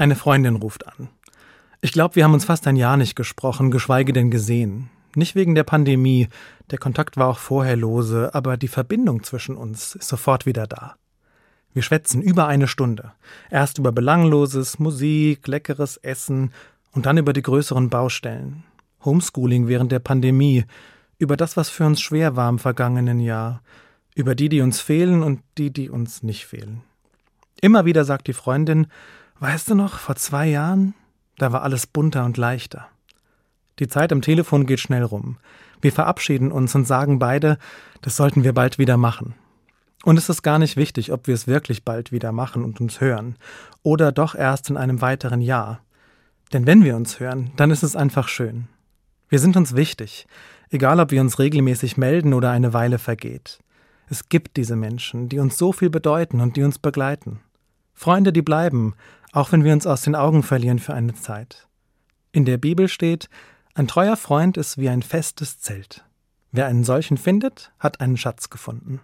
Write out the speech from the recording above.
Eine Freundin ruft an. Ich glaube, wir haben uns fast ein Jahr nicht gesprochen, geschweige denn gesehen. Nicht wegen der Pandemie, der Kontakt war auch vorher lose, aber die Verbindung zwischen uns ist sofort wieder da. Wir schwätzen über eine Stunde. Erst über Belangloses, Musik, leckeres Essen und dann über die größeren Baustellen. Homeschooling während der Pandemie, über das, was für uns schwer war im vergangenen Jahr, über die, die uns fehlen und die, die uns nicht fehlen. Immer wieder sagt die Freundin, weißt du noch, vor zwei Jahren, da war alles bunter und leichter. Die Zeit am Telefon geht schnell rum. Wir verabschieden uns und sagen beide, das sollten wir bald wieder machen. Und es ist gar nicht wichtig, ob wir es wirklich bald wieder machen und uns hören, oder doch erst in einem weiteren Jahr. Denn wenn wir uns hören, dann ist es einfach schön. Wir sind uns wichtig, egal ob wir uns regelmäßig melden oder eine Weile vergeht. Es gibt diese Menschen, die uns so viel bedeuten und die uns begleiten. Freunde, die bleiben, auch wenn wir uns aus den Augen verlieren für eine Zeit. In der Bibel steht, ein treuer Freund ist wie ein festes Zelt. Wer einen solchen findet, hat einen Schatz gefunden.